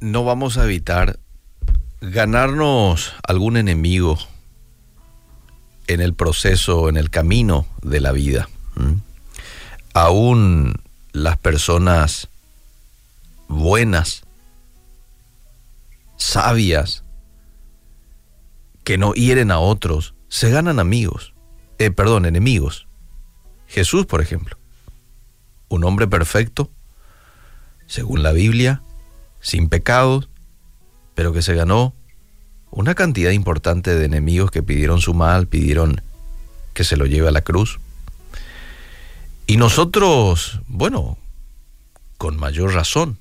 no vamos a evitar ganarnos algún enemigo en el proceso, en el camino de la vida. Aún las personas buenas, sabias, que no hieren a otros, se ganan amigos, eh, perdón, enemigos. Jesús, por ejemplo, un hombre perfecto, según la Biblia, sin pecados, pero que se ganó una cantidad importante de enemigos que pidieron su mal, pidieron que se lo lleve a la cruz. Y nosotros, bueno, con mayor razón,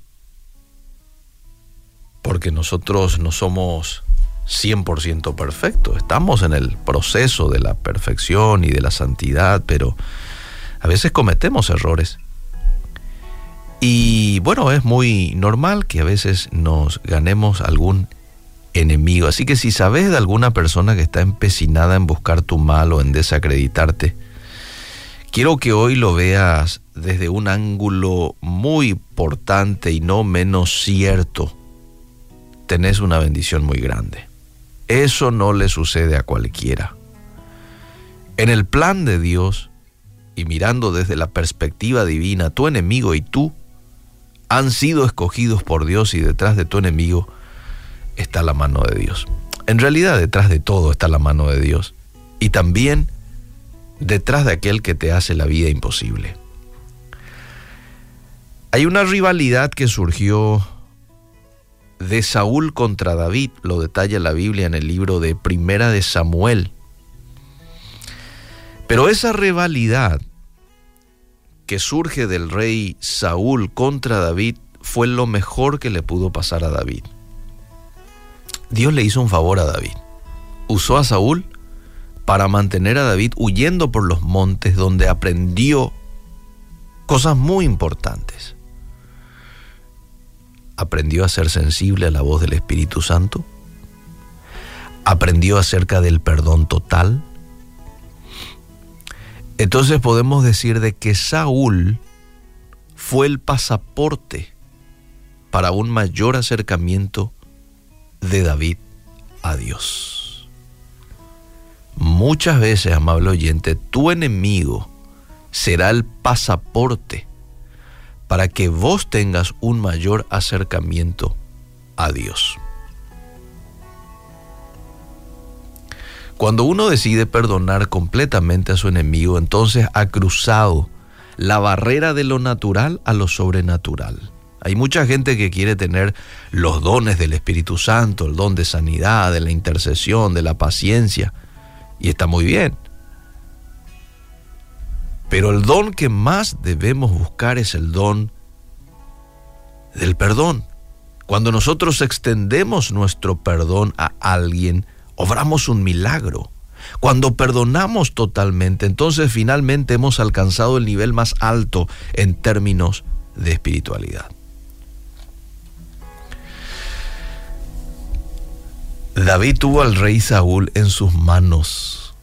porque nosotros no somos 100% perfectos, estamos en el proceso de la perfección y de la santidad, pero a veces cometemos errores. Y bueno, es muy normal que a veces nos ganemos algún enemigo. Así que si sabes de alguna persona que está empecinada en buscar tu mal o en desacreditarte, quiero que hoy lo veas desde un ángulo muy importante y no menos cierto. Tenés una bendición muy grande. Eso no le sucede a cualquiera. En el plan de Dios y mirando desde la perspectiva divina, tu enemigo y tú han sido escogidos por Dios y detrás de tu enemigo está la mano de Dios. En realidad detrás de todo está la mano de Dios y también detrás de aquel que te hace la vida imposible. Hay una rivalidad que surgió de Saúl contra David, lo detalla la Biblia en el libro de Primera de Samuel. Pero esa rivalidad que surge del rey Saúl contra David fue lo mejor que le pudo pasar a David. Dios le hizo un favor a David. Usó a Saúl para mantener a David huyendo por los montes donde aprendió cosas muy importantes. Aprendió a ser sensible a la voz del Espíritu Santo. Aprendió acerca del perdón total entonces podemos decir de que Saúl fue el pasaporte para un mayor acercamiento de David a Dios. Muchas veces, amable oyente, tu enemigo será el pasaporte para que vos tengas un mayor acercamiento a Dios. Cuando uno decide perdonar completamente a su enemigo, entonces ha cruzado la barrera de lo natural a lo sobrenatural. Hay mucha gente que quiere tener los dones del Espíritu Santo, el don de sanidad, de la intercesión, de la paciencia, y está muy bien. Pero el don que más debemos buscar es el don del perdón. Cuando nosotros extendemos nuestro perdón a alguien, obramos un milagro. Cuando perdonamos totalmente, entonces finalmente hemos alcanzado el nivel más alto en términos de espiritualidad. David tuvo al rey Saúl en sus manos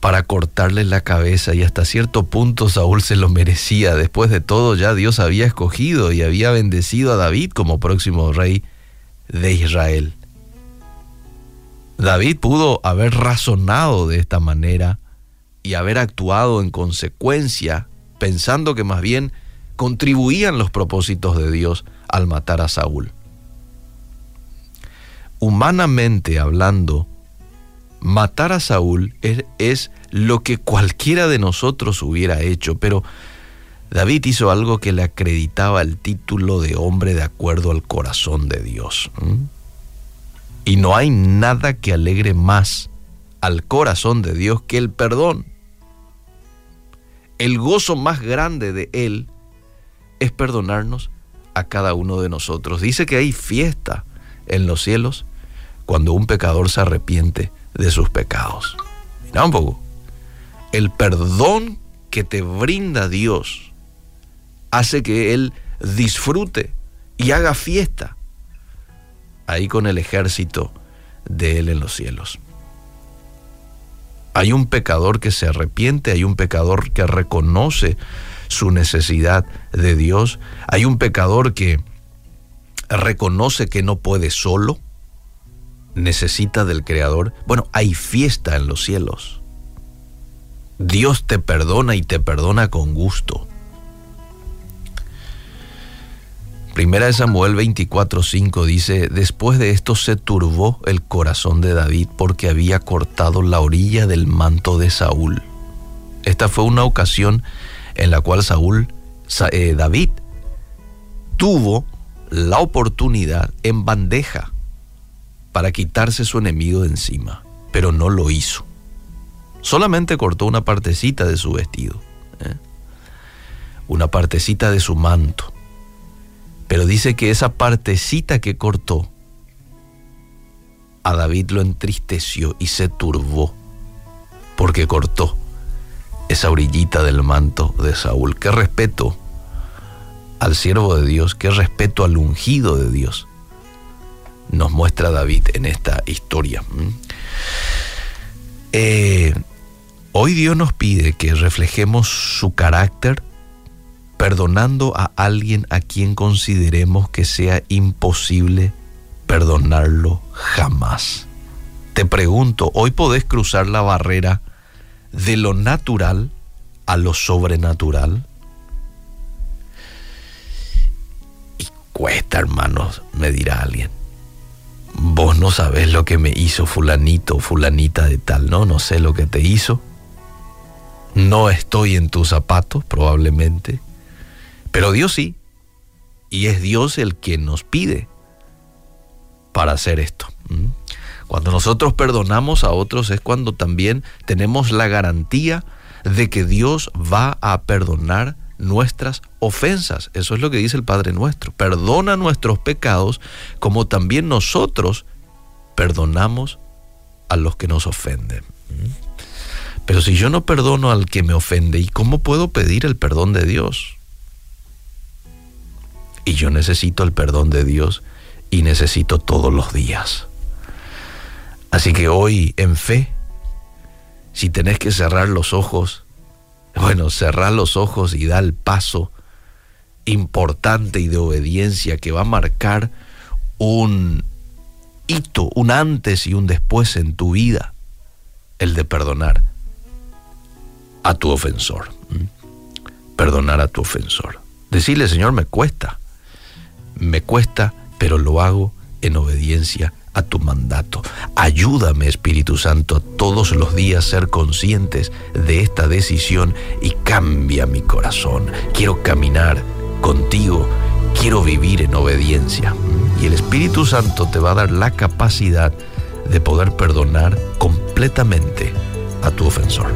para cortarle la cabeza y hasta cierto punto Saúl se lo merecía. Después de todo ya Dios había escogido y había bendecido a David como próximo rey de Israel. David pudo haber razonado de esta manera y haber actuado en consecuencia, pensando que más bien contribuían los propósitos de Dios al matar a Saúl. Humanamente hablando, matar a Saúl es, lo que cualquiera de nosotros hubiera hecho, pero David hizo algo que le acreditaba el título de hombre de acuerdo al corazón de Dios. Y no hay nada que alegre más al corazón de Dios que el perdón. El gozo más grande de Él es perdonarnos a cada uno de nosotros. Dice que hay fiesta en los cielos cuando un pecador se arrepiente de sus pecados. Mira un poco. El perdón que te brinda Dios hace que Él disfrute y haga fiesta ahí con el ejército de Él en los cielos. Hay un pecador que se arrepiente, hay un pecador que reconoce su necesidad de Dios, hay un pecador que reconoce que no puede solo, necesita del Creador. Bueno, hay fiesta en los cielos. Dios te perdona y te perdona con gusto. Primera de Samuel 24:5 dice, después de esto se turbó el corazón de David porque había cortado la orilla del manto de Saúl. Esta fue una ocasión en la cual Saúl, eh, David, tuvo la oportunidad en bandeja para quitarse su enemigo de encima, pero no lo hizo. Solamente cortó una partecita de su vestido, ¿eh? una partecita de su manto pero dice que esa partecita que cortó, a David lo entristeció y se turbó, porque cortó esa orillita del manto de Saúl. Qué respeto al siervo de Dios, qué respeto al ungido de Dios nos muestra David en esta historia. Eh, hoy Dios nos pide que reflejemos su carácter perdonando a alguien a quien consideremos que sea imposible perdonarlo jamás. Te pregunto, ¿hoy podés cruzar la barrera de lo natural a lo sobrenatural? Y cuesta, hermanos, me dirá alguien. Vos no sabés lo que me hizo fulanito fulanita de tal, no, no sé lo que te hizo. No estoy en tus zapatos, probablemente pero Dios sí. Y es Dios el que nos pide para hacer esto. Cuando nosotros perdonamos a otros es cuando también tenemos la garantía de que Dios va a perdonar nuestras ofensas. Eso es lo que dice el Padre nuestro. Perdona nuestros pecados como también nosotros perdonamos a los que nos ofenden. Pero si yo no perdono al que me ofende, ¿y cómo puedo pedir el perdón de Dios? Y yo necesito el perdón de Dios y necesito todos los días. Así que hoy en fe, si tenés que cerrar los ojos, bueno, cerrar los ojos y dar el paso importante y de obediencia que va a marcar un hito, un antes y un después en tu vida, el de perdonar a tu ofensor. Perdonar a tu ofensor. Decirle, Señor, me cuesta me cuesta, pero lo hago en obediencia a tu mandato. Ayúdame, Espíritu Santo, todos los días ser conscientes de esta decisión y cambia mi corazón. Quiero caminar contigo, quiero vivir en obediencia. Y el Espíritu Santo te va a dar la capacidad de poder perdonar completamente a tu ofensor.